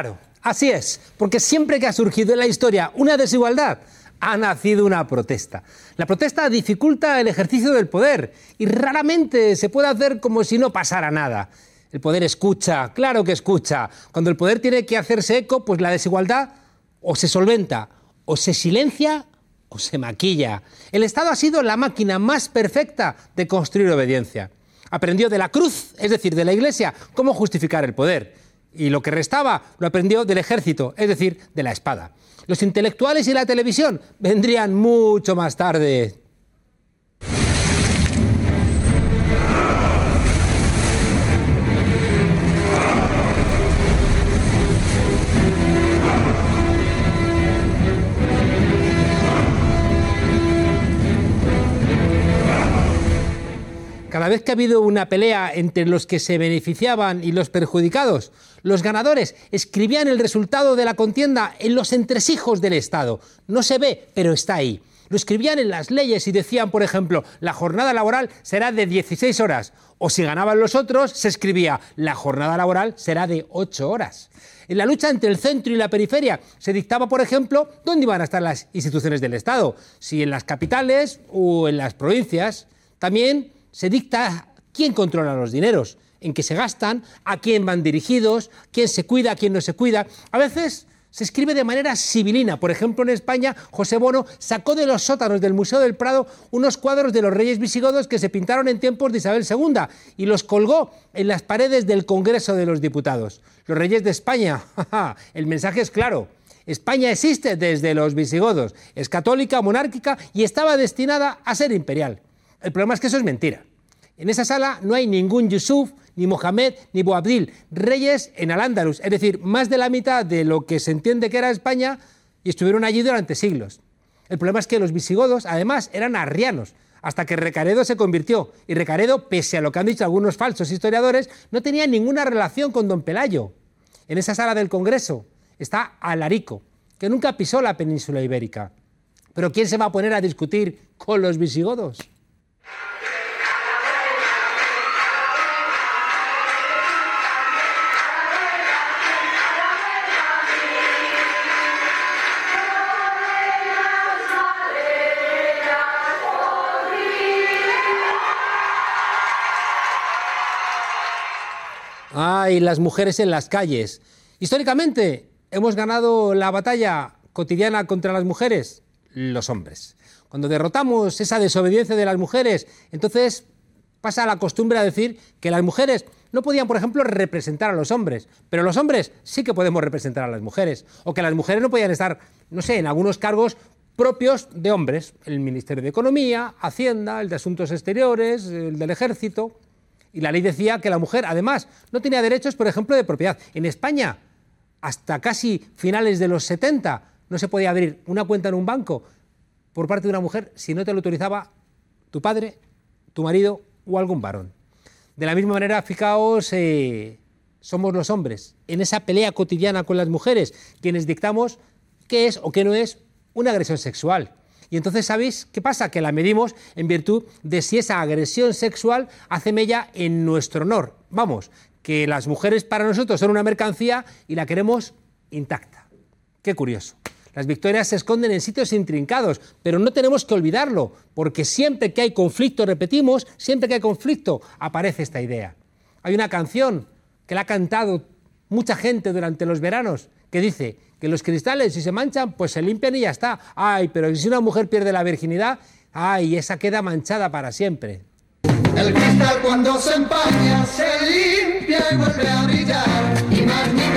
Claro, así es, porque siempre que ha surgido en la historia una desigualdad, ha nacido una protesta. La protesta dificulta el ejercicio del poder y raramente se puede hacer como si no pasara nada. El poder escucha, claro que escucha. Cuando el poder tiene que hacerse eco, pues la desigualdad o se solventa, o se silencia, o se maquilla. El Estado ha sido la máquina más perfecta de construir obediencia. Aprendió de la cruz, es decir, de la Iglesia, cómo justificar el poder. Y lo que restaba lo aprendió del ejército, es decir, de la espada. Los intelectuales y la televisión vendrían mucho más tarde. Cada vez que ha habido una pelea entre los que se beneficiaban y los perjudicados, los ganadores escribían el resultado de la contienda en los entresijos del Estado. No se ve, pero está ahí. Lo escribían en las leyes y decían, por ejemplo, la jornada laboral será de 16 horas. O si ganaban los otros, se escribía, la jornada laboral será de 8 horas. En la lucha entre el centro y la periferia se dictaba, por ejemplo, dónde iban a estar las instituciones del Estado, si en las capitales o en las provincias. También se dicta quién controla los dineros, en qué se gastan, a quién van dirigidos, quién se cuida, quién no se cuida. A veces se escribe de manera civilina. Por ejemplo, en España, José Bono sacó de los sótanos del Museo del Prado unos cuadros de los reyes visigodos que se pintaron en tiempos de Isabel II y los colgó en las paredes del Congreso de los Diputados. Los reyes de España, el mensaje es claro. España existe desde los visigodos, es católica, monárquica y estaba destinada a ser imperial. El problema es que eso es mentira. En esa sala no hay ningún Yusuf, ni Mohamed, ni Boabdil, reyes en Al-Ándalus, es decir, más de la mitad de lo que se entiende que era España y estuvieron allí durante siglos. El problema es que los visigodos, además, eran arrianos, hasta que Recaredo se convirtió. Y Recaredo, pese a lo que han dicho algunos falsos historiadores, no tenía ninguna relación con don Pelayo. En esa sala del Congreso está Alarico, que nunca pisó la península ibérica. Pero ¿quién se va a poner a discutir con los visigodos? Ay, las mujeres en las calles. Históricamente hemos ganado la batalla cotidiana contra las mujeres, los hombres. Cuando derrotamos esa desobediencia de las mujeres, entonces pasa la costumbre a decir que las mujeres no podían, por ejemplo, representar a los hombres, pero los hombres sí que podemos representar a las mujeres, o que las mujeres no podían estar, no sé, en algunos cargos propios de hombres, el Ministerio de Economía, Hacienda, el de Asuntos Exteriores, el del Ejército. Y la ley decía que la mujer, además, no tenía derechos, por ejemplo, de propiedad. En España, hasta casi finales de los 70, no se podía abrir una cuenta en un banco por parte de una mujer si no te lo autorizaba tu padre, tu marido o algún varón. De la misma manera, fijaos, eh, somos los hombres, en esa pelea cotidiana con las mujeres, quienes dictamos qué es o qué no es una agresión sexual. Y entonces, ¿sabéis qué pasa? Que la medimos en virtud de si esa agresión sexual hace mella en nuestro honor. Vamos, que las mujeres para nosotros son una mercancía y la queremos intacta. Qué curioso. Las victorias se esconden en sitios intrincados, pero no tenemos que olvidarlo, porque siempre que hay conflicto, repetimos, siempre que hay conflicto, aparece esta idea. Hay una canción que la ha cantado mucha gente durante los veranos, que dice que los cristales si se manchan, pues se limpian y ya está. Ay, pero si una mujer pierde la virginidad, ay, esa queda manchada para siempre. El cristal cuando se empaña se limpia y vuelve a brillar.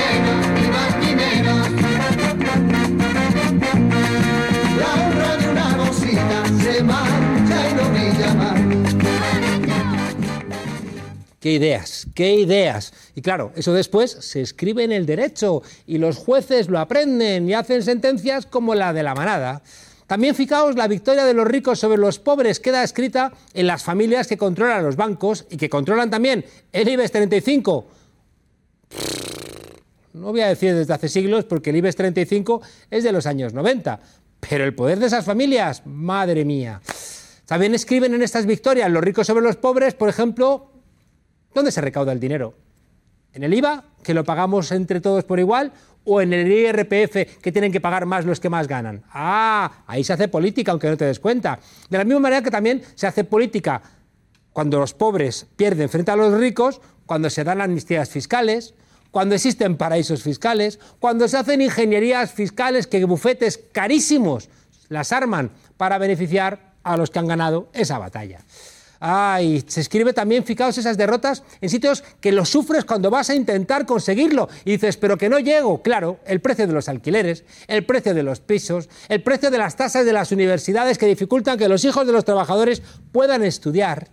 Qué ideas, qué ideas. Y claro, eso después se escribe en el derecho y los jueces lo aprenden y hacen sentencias como la de la manada. También fijaos, la victoria de los ricos sobre los pobres queda escrita en las familias que controlan los bancos y que controlan también el IBEX 35. No voy a decir desde hace siglos porque el IBEX 35 es de los años 90, pero el poder de esas familias, madre mía. También escriben en estas victorias los ricos sobre los pobres, por ejemplo, ¿Dónde se recauda el dinero? ¿En el IVA, que lo pagamos entre todos por igual? ¿O en el IRPF, que tienen que pagar más los que más ganan? Ah, ahí se hace política, aunque no te des cuenta. De la misma manera que también se hace política cuando los pobres pierden frente a los ricos, cuando se dan amnistías fiscales, cuando existen paraísos fiscales, cuando se hacen ingenierías fiscales que bufetes carísimos las arman para beneficiar a los que han ganado esa batalla. Ay, se escribe también, fijaos, esas derrotas en sitios que lo sufres cuando vas a intentar conseguirlo. Y dices, pero que no llego. Claro, el precio de los alquileres, el precio de los pisos, el precio de las tasas de las universidades que dificultan que los hijos de los trabajadores puedan estudiar.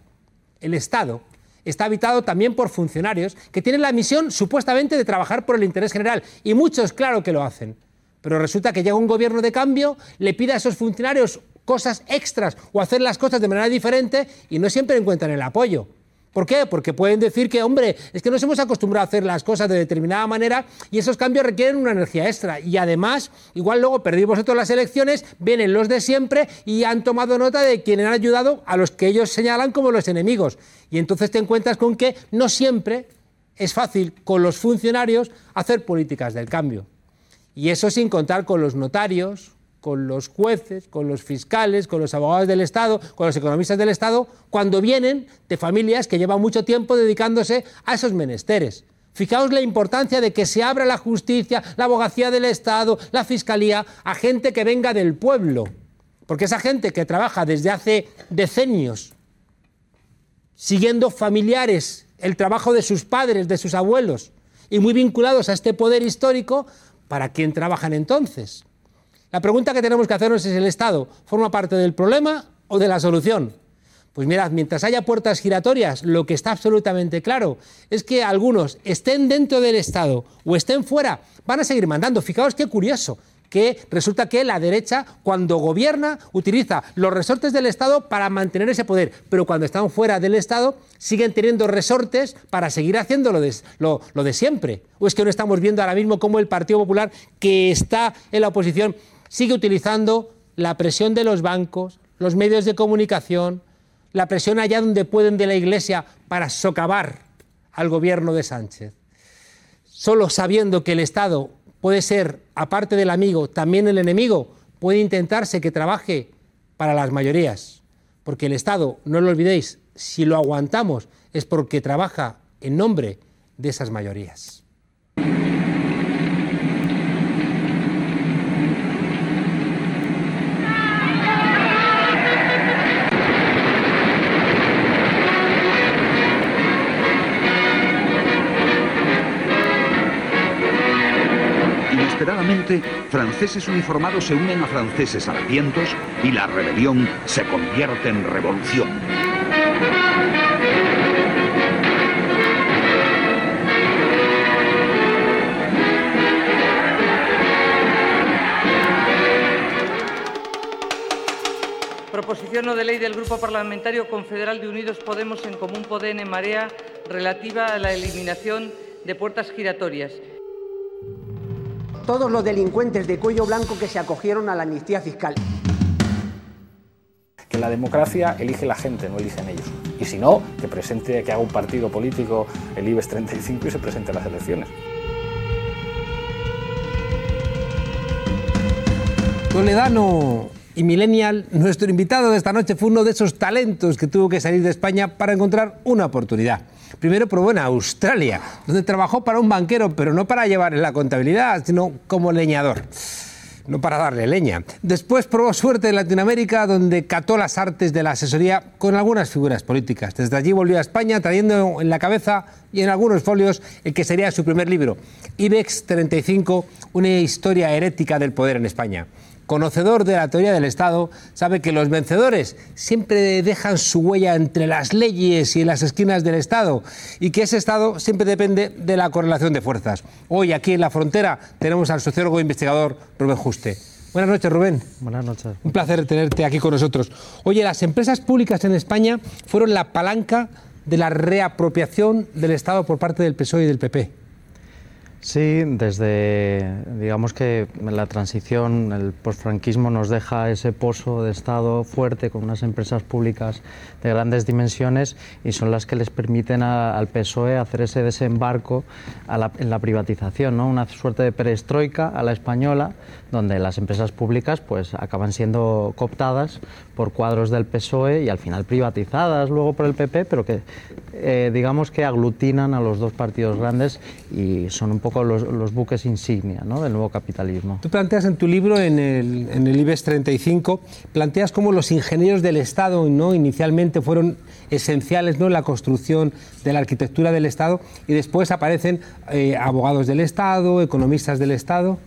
El Estado está habitado también por funcionarios que tienen la misión supuestamente de trabajar por el interés general. Y muchos, claro que lo hacen. Pero resulta que llega un gobierno de cambio, le pide a esos funcionarios cosas extras o hacer las cosas de manera diferente y no siempre encuentran el apoyo. ¿Por qué? Porque pueden decir que, hombre, es que nos hemos acostumbrado a hacer las cosas de determinada manera y esos cambios requieren una energía extra. Y además, igual luego perdimos vosotros las elecciones, vienen los de siempre y han tomado nota de quienes han ayudado a los que ellos señalan como los enemigos. Y entonces te encuentras con que no siempre es fácil con los funcionarios hacer políticas del cambio. Y eso sin contar con los notarios, con los jueces, con los fiscales, con los abogados del Estado, con los economistas del Estado, cuando vienen de familias que llevan mucho tiempo dedicándose a esos menesteres. Fijaos la importancia de que se abra la justicia, la abogacía del Estado, la fiscalía, a gente que venga del pueblo. Porque esa gente que trabaja desde hace decenios, siguiendo familiares, el trabajo de sus padres, de sus abuelos, y muy vinculados a este poder histórico, ¿para quién trabajan entonces? La pregunta que tenemos que hacernos es, ¿el Estado forma parte del problema o de la solución? Pues mirad, mientras haya puertas giratorias, lo que está absolutamente claro es que algunos estén dentro del Estado o estén fuera, van a seguir mandando. Fijaos qué curioso, que resulta que la derecha, cuando gobierna, utiliza los resortes del Estado para mantener ese poder, pero cuando están fuera del Estado, siguen teniendo resortes para seguir haciendo lo de, lo, lo de siempre. ¿O es que no estamos viendo ahora mismo cómo el Partido Popular, que está en la oposición, sigue utilizando la presión de los bancos, los medios de comunicación, la presión allá donde pueden de la Iglesia para socavar al gobierno de Sánchez. Solo sabiendo que el Estado puede ser, aparte del amigo, también el enemigo, puede intentarse que trabaje para las mayorías. Porque el Estado, no lo olvidéis, si lo aguantamos es porque trabaja en nombre de esas mayorías. Franceses uniformados se unen a franceses harapientos y la rebelión se convierte en revolución. Proposición no de ley del Grupo Parlamentario Confederal de Unidos Podemos en Común Podem en Marea relativa a la eliminación de puertas giratorias todos los delincuentes de cuello blanco que se acogieron a la amnistía fiscal. Que la democracia elige la gente, no eligen ellos. Y si no, que presente, que haga un partido político el IBEX 35 y se presente a las elecciones. Toledano y Millennial, nuestro invitado de esta noche fue uno de esos talentos que tuvo que salir de España para encontrar una oportunidad. Primero probó en Australia, donde trabajó para un banquero, pero no para llevar la contabilidad, sino como leñador no para darle leña. Después probó suerte en Latinoamérica, donde cató las artes de la asesoría con algunas figuras políticas. Desde allí volvió a España trayendo en la cabeza y en algunos folios el que sería su primer libro, IBEX 35, una historia herética del poder en España conocedor de la teoría del Estado, sabe que los vencedores siempre dejan su huella entre las leyes y en las esquinas del Estado y que ese Estado siempre depende de la correlación de fuerzas. Hoy aquí en la frontera tenemos al sociólogo e investigador Rubén Juste. Buenas noches, Rubén. Buenas noches. Un placer tenerte aquí con nosotros. Oye, las empresas públicas en España fueron la palanca de la reapropiación del Estado por parte del PSOE y del PP. Sí, desde, digamos que la transición, el posfranquismo nos deja ese pozo de Estado fuerte con unas empresas públicas de grandes dimensiones y son las que les permiten al PSOE hacer ese desembarco en la privatización, ¿no? una suerte de perestroika a la española, donde las empresas públicas pues, acaban siendo cooptadas por cuadros del PSOE y al final privatizadas luego por el PP, pero que eh, digamos que aglutinan a los dos partidos grandes y son un poco los, buques insignia del nuevo capitalismo. Tú planteas en tu libro, en el, en el IBEX 35, planteas cómo los ingenieros del Estado ¿no? inicialmente fueron esenciales ¿no? en la construcción de la arquitectura del Estado y después aparecen eh, abogados del Estado, economistas del Estado.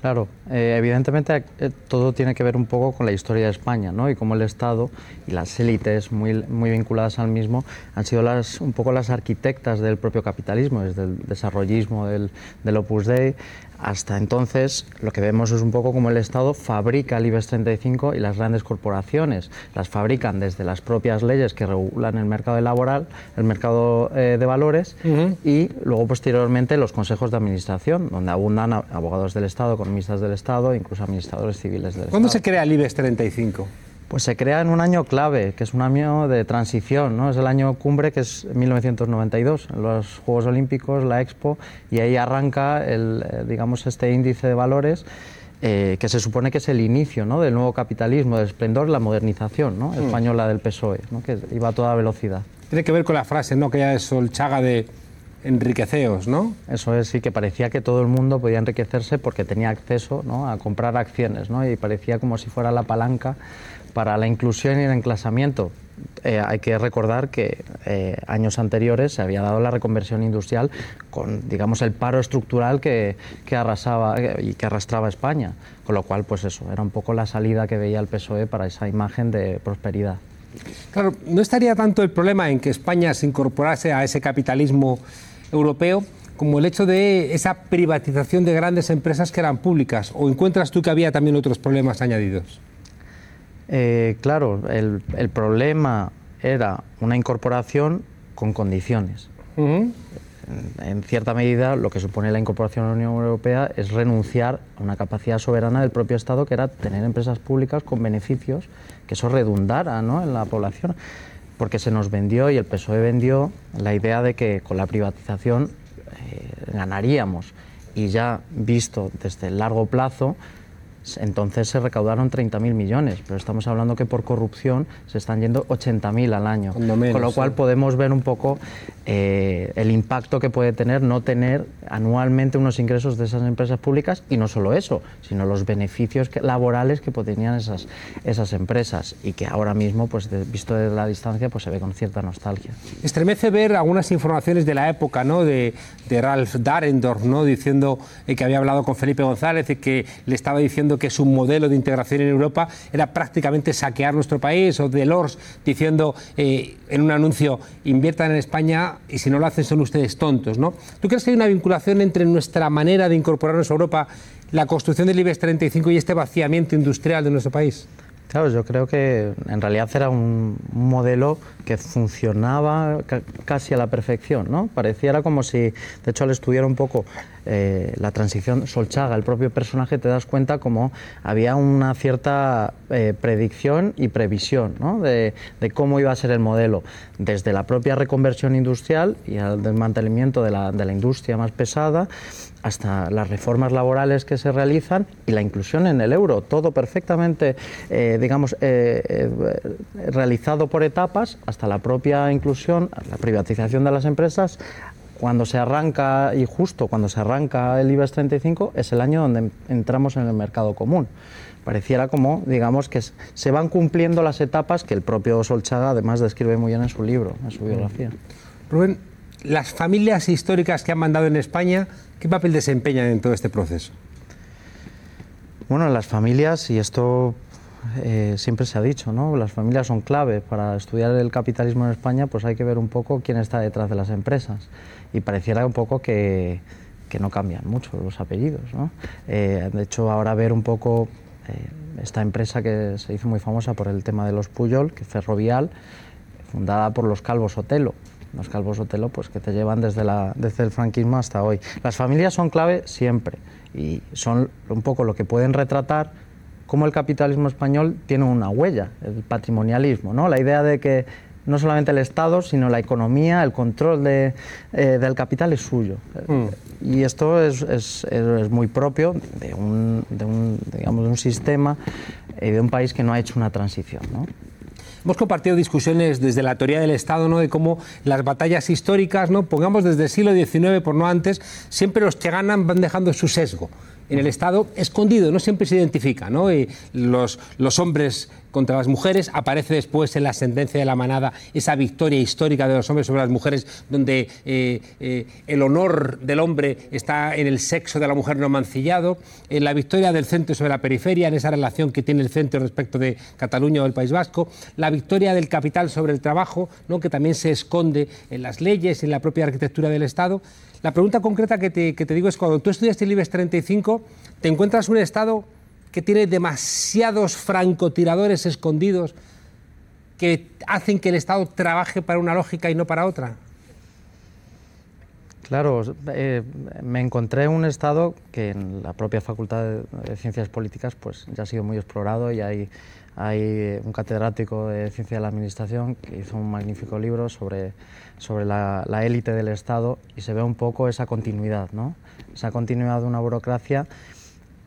Claro, eh, evidentemente eh, todo tiene que ver un poco con la historia de España, ¿no? Y cómo el Estado y las élites muy, muy vinculadas al mismo han sido las, un poco las arquitectas del propio capitalismo, desde el desarrollismo del, del Opus Dei hasta entonces, lo que vemos es un poco como el Estado fabrica el IBEX 35 y las grandes corporaciones las fabrican desde las propias leyes que regulan el mercado laboral, el mercado eh, de valores y luego posteriormente los consejos de administración, donde abundan abogados del Estado, economistas del Estado, incluso administradores civiles del Estado. ¿Cuándo se crea el IBEX 35? Pues se crea en un año clave, que es un año de transición, ¿no? Es el año cumbre, que es 1992, los Juegos Olímpicos, la Expo, y ahí arranca, el, eh, digamos, este índice de valores, eh, que se supone que es el inicio ¿no? del nuevo capitalismo, del esplendor, la modernización ¿no? Hmm. española del PSOE, ¿no? que iba a toda velocidad. Tiene que ver con la frase ¿no? que ya es Solchaga de enriqueceos, ¿no? Eso es, sí, que parecía que todo el mundo podía enriquecerse porque tenía acceso ¿no? a comprar acciones, ¿no? y parecía como si fuera la palanca para la inclusión y el enclasamiento. Eh, hay que recordar que eh, años anteriores se había dado la reconversión industrial con, digamos, el paro estructural que, que arrasaba eh, y que arrastraba España, con lo cual, pues eso, era un poco la salida que veía el PSOE para esa imagen de prosperidad. Claro, no estaría tanto el problema en que España se incorporase a ese capitalismo europeo como el hecho de esa privatización de grandes empresas que eran públicas, o encuentras tú que había también otros problemas añadidos? Eh, claro, el, problema era una incorporación con condiciones. en, cierta medida, lo que supone la incorporación a la Unión Europea es renunciar a una capacidad soberana del propio Estado, que era tener empresas públicas con beneficios, que eso redundara en la población. Porque se nos vendió y el PSOE vendió la idea de que con la privatización eh, ganaríamos. Y ya visto desde el largo plazo, entonces se recaudaron 30.000 millones, pero estamos hablando que por corrupción se están yendo 80.000 al año. Con lo cual podemos ver un poco eh, el impacto que puede tener no tener anualmente unos ingresos de esas empresas públicas y no solo eso, sino los beneficios laborales que tenían esas, esas empresas y que ahora mismo, pues visto desde la distancia, pues se ve con cierta nostalgia. Estremece ver algunas informaciones de la época, ¿no? De, de Ralph Darendorf, ¿no? Diciendo eh, que había hablado con Felipe González y que le estaba diciendo que su modelo de integración en Europa era prácticamente saquear nuestro país, o Delors diciendo eh, en un anuncio, inviertan en España y si no lo hacen son ustedes tontos. ¿no? ¿Tú crees que hay una vinculación entre nuestra manera de incorporarnos a Europa, la construcción del IBEX 35 y este vaciamiento industrial de nuestro país? Claro, yo creo que en realidad era un modelo que funcionaba casi a la perfección, ¿no? Pareciera como si, de hecho, al estudiar un poco eh, la transición Solchaga, el propio personaje, te das cuenta como había una cierta eh, predicción y previsión ¿no? de, cómo iba a ser el modelo, desde la propia reconversión industrial y el desmantelamiento de la, de la industria más pesada, hasta las reformas laborales que se realizan y la inclusión en el euro, todo perfectamente, eh, digamos, realizado por etapas, hasta la propia inclusión, la privatización de las empresas, cuando se arranca, y justo cuando se arranca el IBEX 35, es el año donde entramos en el mercado común. Pareciera como, digamos, que se van cumpliendo las etapas que el propio Solchaga además describe muy bien en su libro, en su biografía. Rubén, las familias históricas que han mandado en España, ¿qué papel desempeñan en todo este proceso? Bueno, las familias, y esto eh, siempre se ha dicho, ¿no? Las familias son clave para estudiar el capitalismo en España, pues hay que ver un poco quién está detrás de las empresas. Y pareciera un poco que, que no cambian mucho los apellidos, ¿no? Eh, de hecho, ahora ver un poco eh, esta empresa que se hizo muy famosa por el tema de los Puyol, que es Ferrovial, fundada por los Calvos Otelo. Los Calvos Otelo, pues que te llevan desde, la, desde el franquismo hasta hoy. Las familias son clave siempre y son un poco lo que pueden retratar cómo el capitalismo español tiene una huella, el patrimonialismo, ¿no? La idea de que no solamente el Estado, sino la economía, el control de, eh, del capital es suyo. Mm. Y esto es, es, es muy propio de un, de un, digamos, de un sistema y de un país que no ha hecho una transición. ¿no? Hemos compartido discusiones desde la teoría del Estado, ¿no? de cómo las batallas históricas, ¿no? pongamos desde el siglo XIX, por no antes, siempre los que ganan van dejando su sesgo en el Estado escondido, no siempre se identifica. ¿no? Los hombres contra las mujeres, aparece después en la sentencia de la manada esa victoria histórica de los hombres sobre las mujeres, donde eh, eh, el honor del hombre está en el sexo de la mujer no mancillado, en la victoria del centro sobre la periferia, en esa relación que tiene el centro respecto de Cataluña o el País Vasco, la victoria del capital sobre el trabajo, ¿no? que también se esconde en las leyes, en la propia arquitectura del Estado. La pregunta concreta que te, digo es, cuando tú estudiaste el IBEX 35, ¿te encuentras un Estado que tiene demasiados francotiradores escondidos que hacen que el Estado trabaje para una lógica y no para otra? Claro, eh, me encontré un estado que en la propia Facultad de, Ciencias Políticas pues ya ha sido muy explorado y hay, hay un catedrático de Ciencia de la Administración que hizo un magnífico libro sobre, sobre la, la élite del Estado y se ve un poco esa continuidad, ¿no? esa continuidad de una burocracia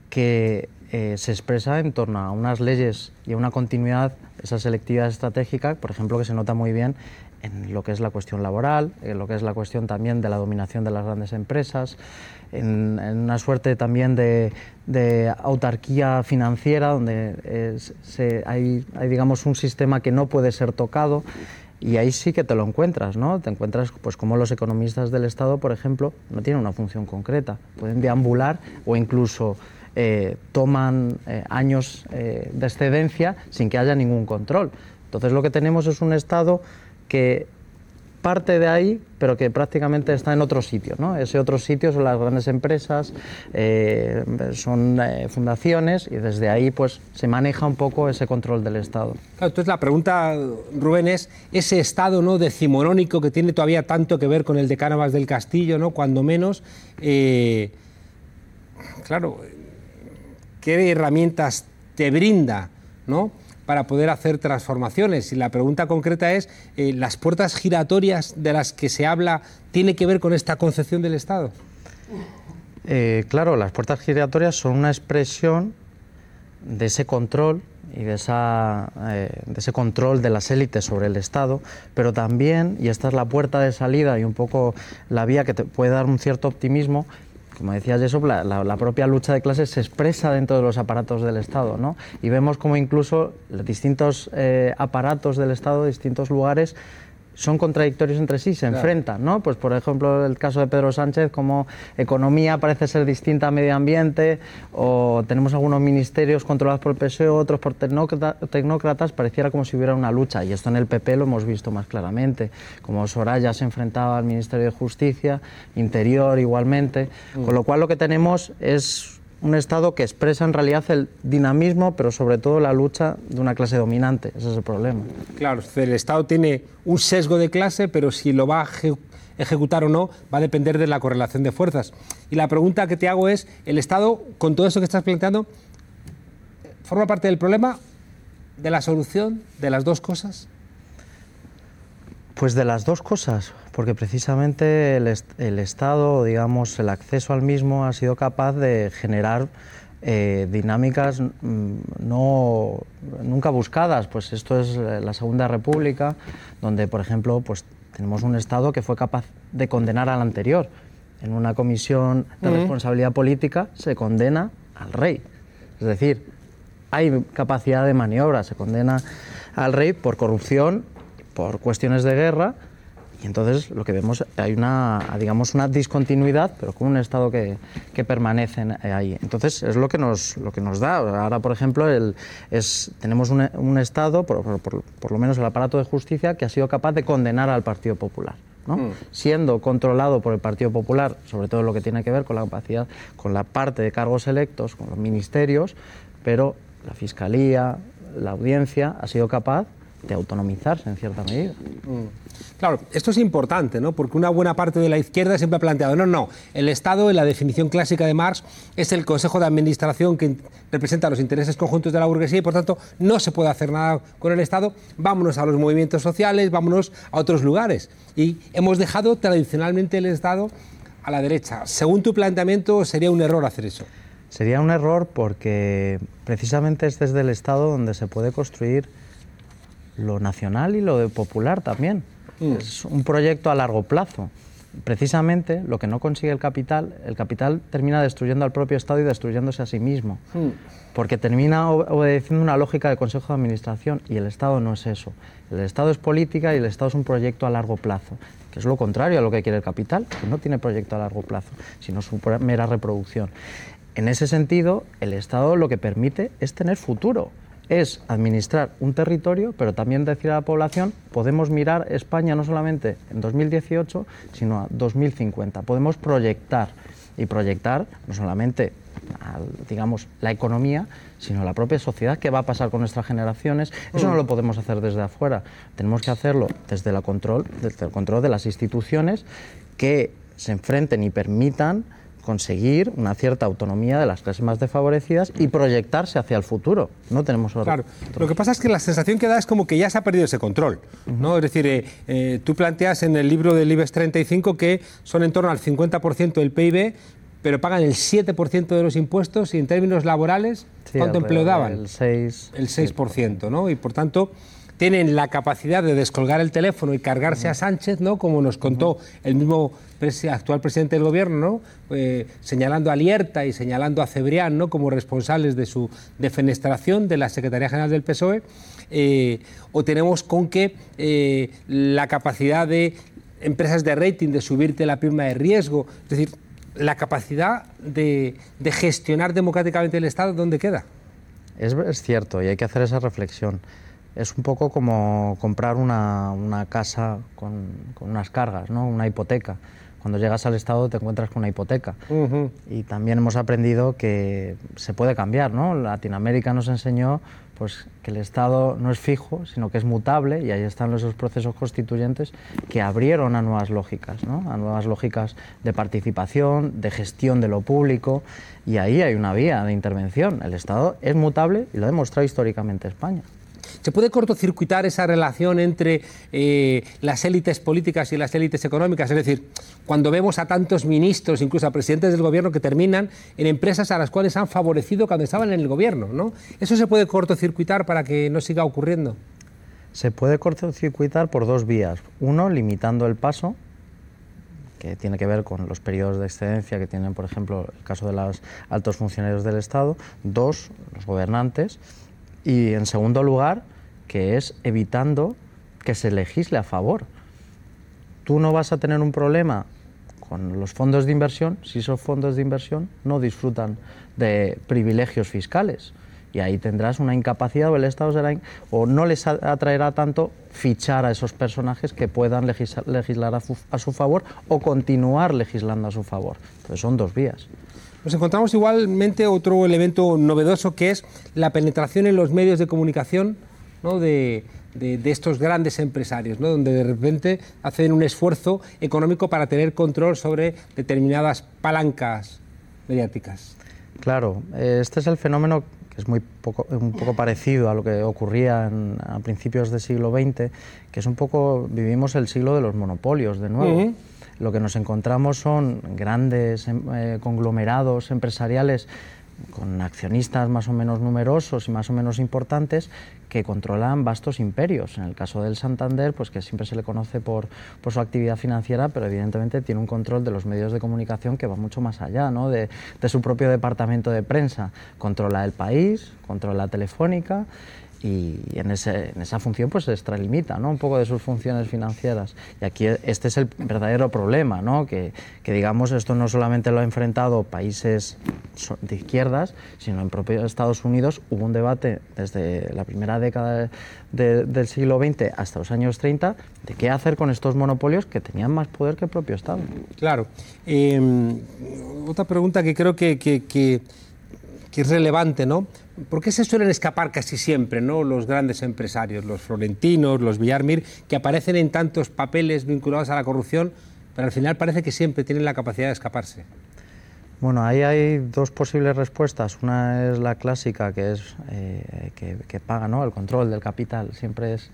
que eh, se expresa en torno a unas leyes y a una continuidad, esa selectividad estratégica, por ejemplo, que se nota muy bien en lo que es la cuestión laboral, en lo que es la cuestión también de la dominación de las grandes empresas, en, una suerte también de, de autarquía financiera, donde es, se, hay, hay, digamos, un sistema que no puede ser tocado. Y ahí sí que te lo encuentras, ¿no? Te encuentras, pues, como los economistas del Estado, por ejemplo, no tienen una función concreta. Pueden deambular o incluso eh, toman eh, años eh, de excedencia sin que haya ningún control. Entonces lo que tenemos es un Estado que parte de ahí, pero que prácticamente está en otro sitio. ¿no? Ese otro sitio son las grandes empresas, eh, son eh, fundaciones y desde ahí pues, se maneja un poco ese control del Estado. Claro, entonces la pregunta, Rubén, es ese Estado ¿no? decimonónico que tiene todavía tanto que ver con el de Cánovas del Castillo, ¿no? cuando menos, eh, claro, ¿qué herramientas te brinda? ¿no? Para poder hacer transformaciones. Y la pregunta concreta es, eh, ¿las puertas giratorias de las que se habla tiene que ver con esta concepción del Estado? Eh, claro, las puertas giratorias son una expresión de ese control y de, esa, eh, de ese control de las élites sobre el Estado, pero también, y esta es la puerta de salida y un poco la vía que te puede dar un cierto optimismo, como decías eso, la, propia lucha de clases se expresa dentro de los aparatos del Estado, ¿no? Y vemos como incluso distintos eh, aparatos del Estado, distintos lugares, son contradictorios entre sí, se claro. enfrentan, ¿no? Pues por ejemplo el caso de Pedro Sánchez, como economía parece ser distinta a medio ambiente, o tenemos algunos ministerios controlados por el PSOE, otros por tecnócratas, pareciera como si hubiera una lucha, y esto en el PP lo hemos visto más claramente, como Soraya se enfrentaba al Ministerio de Justicia, Interior igualmente, mm. con lo cual lo que tenemos es un Estado que expresa en realidad el dinamismo, pero sobre todo la lucha de una clase dominante. Ese es el problema. Claro, el Estado tiene un sesgo de clase, pero si lo va a ejecutar o no va a depender de la correlación de fuerzas. Y la pregunta que te hago es, ¿el Estado, con todo eso que estás planteando, forma parte del problema, de la solución, de las dos cosas? Pues de las dos cosas, porque precisamente el, est el, Estado, digamos, el acceso al mismo ha sido capaz de generar eh, dinámicas mm, no, nunca buscadas. Pues esto es la Segunda República, donde, por ejemplo, pues tenemos un Estado que fue capaz de condenar al anterior. En una comisión de responsabilidad política se condena al rey. Es decir, hay capacidad de maniobra, se condena al rey por corrupción por cuestiones de guerra Y entonces lo que vemos hay una, digamos, una discontinuidad, pero con un Estado que, que permanece eh, ahí. Entonces es lo que nos, lo que nos da. Ahora, por ejemplo, el, es, tenemos un, un Estado, por, por- lo menos el aparato de justicia, que ha sido capaz de condenar al Partido Popular. ¿no? Siendo controlado por el Partido Popular, sobre todo lo que tiene que ver con la capacidad, con la parte de cargos electos, con los ministerios, pero la Fiscalía, la audiencia ha sido capaz de autonomizarse en cierta medida. Claro, esto es importante, ¿no? Porque una buena parte de la izquierda siempre ha planteado, no, no, el Estado, en la definición clásica de Marx, es el Consejo de Administración que representa los intereses conjuntos de la burguesía y, por tanto, no se puede hacer nada con el Estado, vámonos a los movimientos sociales, vámonos a otros lugares. Y hemos dejado tradicionalmente el Estado a la derecha. Según tu planteamiento, sería un error hacer eso. Sería un error porque precisamente es desde el Estado donde se puede construir lo nacional y lo de popular también. Es un proyecto a largo plazo. Precisamente lo que no consigue el capital, el capital termina destruyendo al propio Estado y destruyéndose a sí mismo. Porque termina obedeciendo una lógica de Consejo de Administración y el Estado no es eso. El Estado es política y el Estado es un proyecto a largo plazo, que es lo contrario a lo que quiere el capital, que no tiene proyecto a largo plazo, sino su mera reproducción. En ese sentido, el Estado lo que permite es tener futuro, es administrar un territorio, pero también decir a la población, podemos mirar España no solamente en 2018, sino a 2050. Podemos proyectar y proyectar no solamente digamos, la economía, sino la propia sociedad, qué va a pasar con nuestras generaciones. Eso no lo podemos hacer desde afuera, tenemos que hacerlo desde, la control, desde el control de las instituciones que se enfrenten y permitan conseguir una cierta autonomía de las clases más desfavorecidas y proyectarse hacia el futuro. No tenemos otro- Claro. Lo que pasa es que la sensación que da es como que ya se ha perdido ese control. ¿no? Es decir, eh, eh, tú planteas en el libro del IBEX 35 que son en torno al 50% del PIB, pero pagan el 7% de los impuestos y en términos laborales, Sí, ¿cuánto empleo daban? del 6, el 6%, ¿no? Y por tanto tienen la capacidad de descolgar el teléfono y cargarse a Sánchez, ¿no? Como nos contó el mismo actual presidente del gobierno, ¿no? Eh, señalando a Lierta y señalando a Cebrián, ¿no? Como responsables de su defenestración de la Secretaría General del PSOE, eh, o tenemos con que eh, la capacidad de empresas de rating de subirte la prima de riesgo, es decir, la capacidad de, de gestionar democráticamente el Estado, ¿dónde queda? Es, es cierto, y hay que hacer esa reflexión. Es un poco como comprar una, una casa con, con unas cargas, ¿no? una hipoteca. Cuando llegas al Estado te encuentras con una hipoteca. Y también hemos aprendido que se puede cambiar. ¿no? Latinoamérica nos enseñó pues, que el Estado no es fijo, sino que es mutable, y ahí están esos procesos constituyentes que abrieron a nuevas lógicas, ¿no? a nuevas lógicas de participación, de gestión de lo público, y ahí hay una vía de intervención. El Estado es mutable y lo ha demostrado históricamente España. ¿Se puede cortocircuitar esa relación entre eh, las élites políticas y las élites económicas? Es decir, cuando vemos a tantos ministros, incluso a presidentes del gobierno, que terminan en empresas a las cuales han favorecido cuando estaban en el gobierno, ¿no? ¿Eso se puede cortocircuitar para que no siga ocurriendo? Se puede cortocircuitar por dos vías. Uno, limitando el paso, que tiene que ver con los periodos de excedencia que tienen, por ejemplo, el caso de los altos funcionarios del Estado. Dos, los gobernantes. Y en segundo lugar, que es evitando que se legisle a favor. Tú no vas a tener un problema con los fondos de inversión si esos fondos de inversión no disfrutan de privilegios fiscales. Y ahí tendrás una incapacidad o el Estado será o no les atraerá tanto fichar a esos personajes que puedan legislar a su favor o continuar legislando a su favor. Entonces son dos vías. Nos encontramos igualmente otro elemento novedoso que es la penetración en los medios de comunicación ¿no? de, de- de estos grandes empresarios, ¿no? donde de repente hacen un esfuerzo económico para tener control sobre determinadas palancas mediáticas. Claro, eh, este es el fenómeno que es muy poco, un poco parecido a lo que ocurría en- a principios del siglo XX, que es un poco, vivimos el siglo de los monopolios de nuevo. Lo que nos encontramos son grandes em, eh, conglomerados empresariales con accionistas más o menos numerosos y más o menos importantes que controlan vastos imperios. En el caso del Santander, pues que siempre se le conoce por, por su actividad financiera, pero evidentemente tiene un control de los medios de comunicación que va mucho más allá, ¿no? de, de su propio departamento de prensa. Controla el país, controla Telefónica y en, ese, en, esa función pues se extralimita ¿no? un poco de sus funciones financieras. Y aquí este es el verdadero problema, ¿no? que, que digamos esto no solamente lo ha enfrentado países de izquierdas, sino en propio Estados Unidos hubo un debate desde la primera década de, del siglo XX hasta los años 30 de qué hacer con estos monopolios que tenían más poder que el propio Estado. Claro. Eh, otra pregunta que creo que, que, que, que es relevante, ¿no? ¿Por qué se suelen escapar casi siempre ¿no? los grandes empresarios, los florentinos, los Villarmir, que aparecen en tantos papeles vinculados a la corrupción, pero al final parece que siempre tienen la capacidad de escaparse? Bueno, ahí hay dos posibles respuestas. Una es la clásica, que es eh, que, que, paga ¿no? el control del capital, siempre es,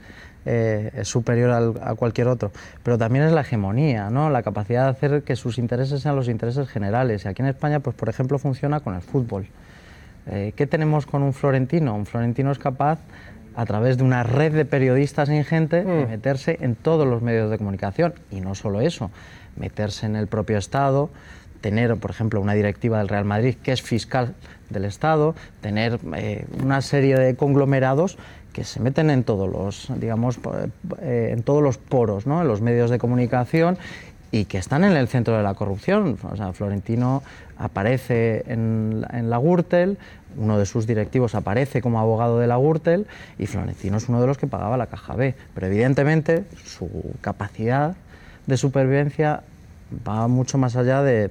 eh, es superior al, a cualquier otro. Pero también es la hegemonía, ¿no? la capacidad de hacer que sus intereses sean los intereses generales. Y aquí en España, pues, por ejemplo, funciona con el fútbol. Eh, ¿Qué tenemos con un florentino? Un florentino es capaz, a través de una red de periodistas ingente, mm. de meterse en todos los medios de comunicación. Y no solo eso, meterse en el propio Estado, tener, por ejemplo, una directiva del Real Madrid que es fiscal del Estado, tener eh, una serie de conglomerados que se meten en todos los, digamos, eh, en todos los poros, ¿no? en los medios de comunicación y que están en el centro de la corrupción. Florentino aparece en, la Gürtel, uno de sus directivos aparece como abogado de la Gürtel y Florentino es uno de los que pagaba la caja B. Pero evidentemente su capacidad de supervivencia va mucho más allá de,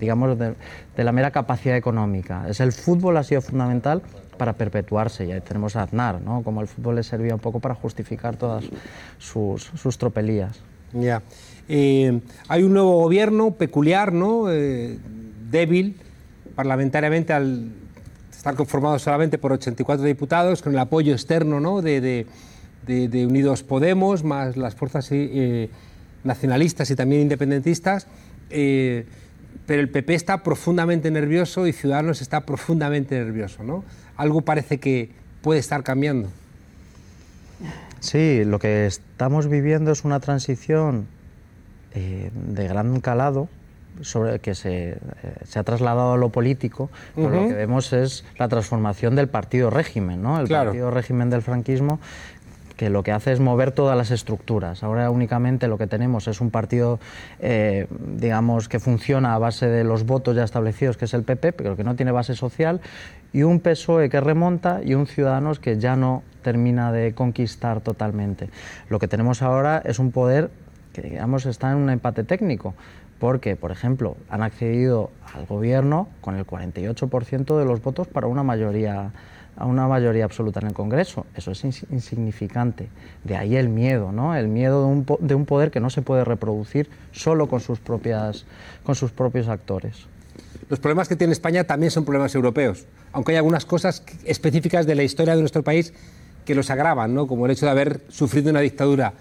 digamos, de, la mera capacidad económica. Es el fútbol ha sido fundamental para perpetuarse. Ya tenemos a Aznar, ¿no? como el fútbol le servía un poco para justificar todas sus tropelías. Ya. Eh, hay un nuevo gobierno peculiar, ¿no? Eh, débil parlamentariamente al estar conformado solamente por 84 diputados, con el apoyo externo ¿no? de, de, Unidos Podemos, más las fuerzas eh, nacionalistas y también independentistas. Pero el PP está profundamente nervioso y Ciudadanos está profundamente nervioso. ¿no? Algo parece que puede estar cambiando. Sí, lo que estamos viviendo es una transición eh, de gran calado sobre que se, eh, se, ha trasladado a lo político, uh -huh. lo que vemos es la transformación del partido régimen, ¿no? El claro. partido régimen del franquismo que lo que hace es mover todas las estructuras. Ahora únicamente lo que tenemos es un partido, eh, digamos, que funciona a base de los votos ya establecidos, que es el PP, pero que no tiene base social, y un PSOE que remonta y un Ciudadanos que ya no termina de conquistar totalmente. Lo que tenemos ahora es un poder que, digamos, está en un empate técnico porque, por ejemplo, han accedido al gobierno con el 48% de los votos para una mayoría a una mayoría absoluta en el Congreso. Eso es insignificante. De ahí el miedo, ¿no? El miedo de un, de un poder que no se puede reproducir solo con sus, propias, con sus propios actores. Los problemas que tiene España también son problemas europeos, aunque hay algunas cosas específicas de la historia de nuestro país que los agravan, ¿no? como el hecho de haber sufrido una dictadura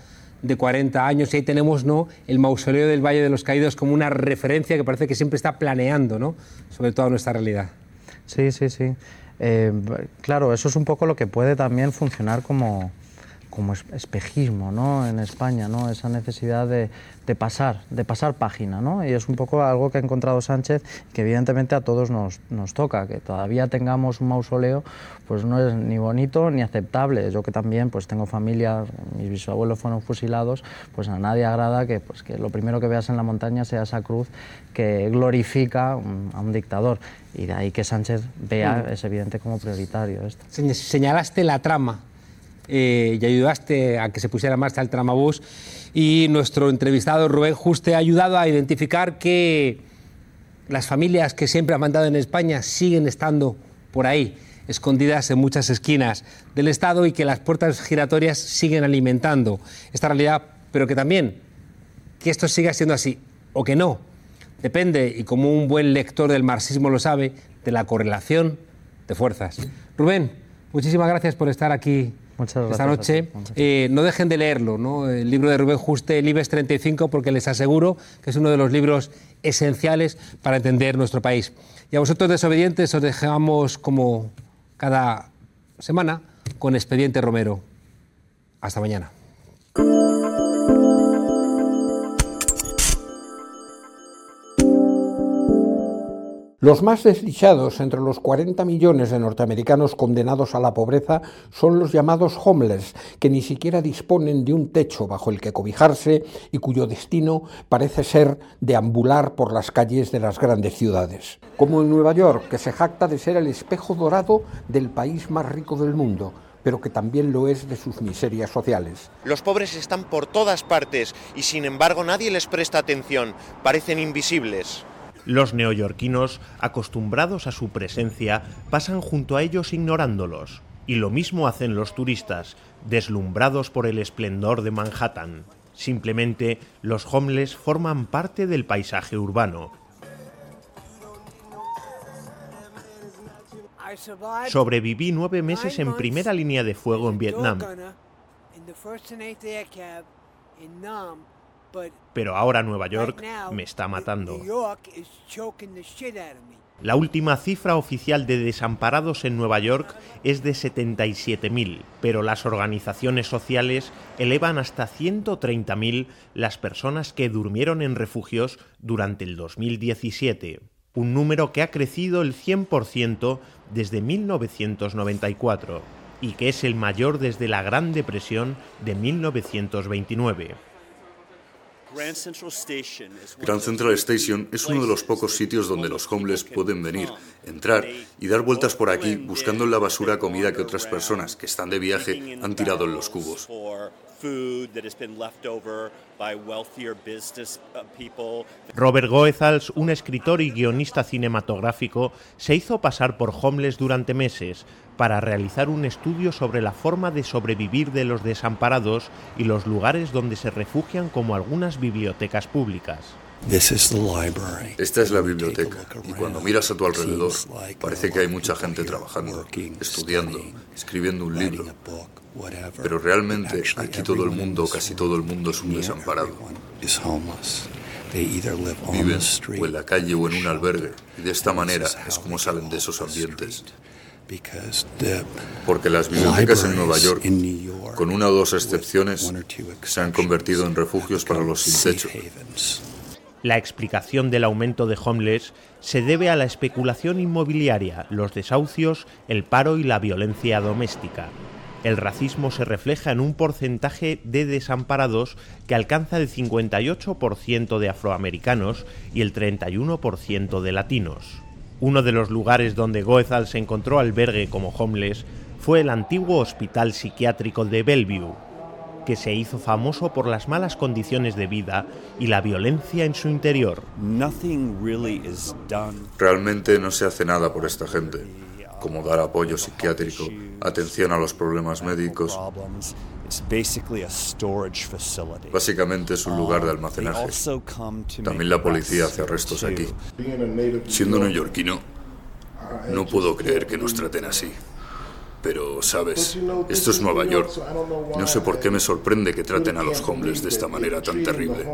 de 40 años y ahí tenemos ¿no? el mausoleo del Valle de los Caídos como una referencia que parece que siempre está planeando ¿no? sobre toda nuestra realidad. Sí, sí, sí. Eh, claro, eso es un poco lo que puede también funcionar como, como espejismo ¿no? en España, ¿no? esa necesidad de, de, pasar, de pasar página. ¿no? Y es un poco algo que ha encontrado Sánchez que evidentemente a todos nos, nos toca, que todavía tengamos un mausoleo pues no es ni bonito ni aceptable. Yo que también pues tengo familia, mis bisabuelos fueron fusilados, pues a nadie agrada que, pues, que lo primero que veas en la montaña sea esa cruz que glorifica un, a un dictador. Y de ahí que Sánchez vea, es evidente, como prioritario esto. Señalaste la trama eh, y ayudaste a que se pusiera en marcha el tramabús y nuestro entrevistado Rubén Juste ha ayudado a identificar que las familias que siempre han mandado en España siguen estando por ahí escondidas en muchas esquinas del Estado y que las puertas giratorias siguen alimentando esta realidad, pero que también que esto siga siendo así o que no, depende, y como un buen lector del marxismo lo sabe, de la correlación de fuerzas. Rubén, muchísimas gracias por estar aquí esta noche. Eh, no dejen de leerlo, ¿no? el libro de Rubén Juste, el IBEX 35, porque les aseguro que es uno de los libros esenciales para entender nuestro país. Y a vosotros desobedientes os dejamos como cada semana con Expediente Romero. Hasta mañana. Los más desdichados entre los 40 millones de norteamericanos condenados a la pobreza son los llamados homeless, que ni siquiera disponen de un techo bajo el que cobijarse y cuyo destino parece ser deambular por las calles de las grandes ciudades. Como en Nueva York, que se jacta de ser el espejo dorado del país más rico del mundo, pero que también lo es de sus miserias sociales. Los pobres están por todas partes y sin embargo nadie les presta atención, parecen invisibles. Los neoyorquinos, acostumbrados a su presencia, pasan junto a ellos ignorándolos. Y lo mismo hacen los turistas, deslumbrados por el esplendor de Manhattan. Simplemente, los homeless forman parte del paisaje urbano. Sobreviví nueve meses en primera línea de fuego en Vietnam. Pero ahora Nueva York me está matando. La última cifra oficial de desamparados en Nueva York es de 77.000, pero las organizaciones sociales elevan hasta 130.000 las personas que durmieron en refugios durante el 2017, un número que ha crecido el 100% desde 1994 y que es el mayor desde la Gran Depresión de 1929. Grand Central Station es uno de los pocos sitios donde los homeless pueden venir, entrar y dar vueltas por aquí buscando en la basura comida que otras personas que están de viaje han tirado en los cubos. Robert Goethals, un escritor y guionista cinematográfico, se hizo pasar por homeless durante meses para realizar un estudio sobre la forma de sobrevivir de los desamparados y los lugares donde se refugian como algunas bibliotecas públicas. Esta es la biblioteca. y cuando miras a tu alrededor parece que hay mucha gente trabajando, estudiando, escribiendo un libro. Pero realmente aquí todo el mundo, casi todo el mundo es un desamparado. Viven o en la calle o en un albergue y de esta manera es como salen de esos ambientes. Porque las bibliotecas en Nueva York, con una o dos excepciones, se han convertido en refugios para los sin techo. La explicación del aumento de homeless se debe a la especulación inmobiliaria, los desahucios, el paro y la violencia doméstica. El racismo se refleja en un porcentaje de desamparados que alcanza el 58% de afroamericanos y el 31% de latinos. Uno de los lugares donde Goethal se encontró albergue como homeless fue el antiguo hospital psiquiátrico de Bellevue, que se hizo famoso por las malas condiciones de vida y la violencia en su interior. Realmente no se hace nada por esta gente, como dar apoyo psiquiátrico, atención a los problemas médicos. Básicamente es un lugar de almacenaje. También la policía hace arrestos aquí. Siendo neoyorquino, no puedo creer que nos traten así. Pero, sabes, esto es Nueva York. No sé por qué me sorprende que traten a los homeless de esta manera tan terrible.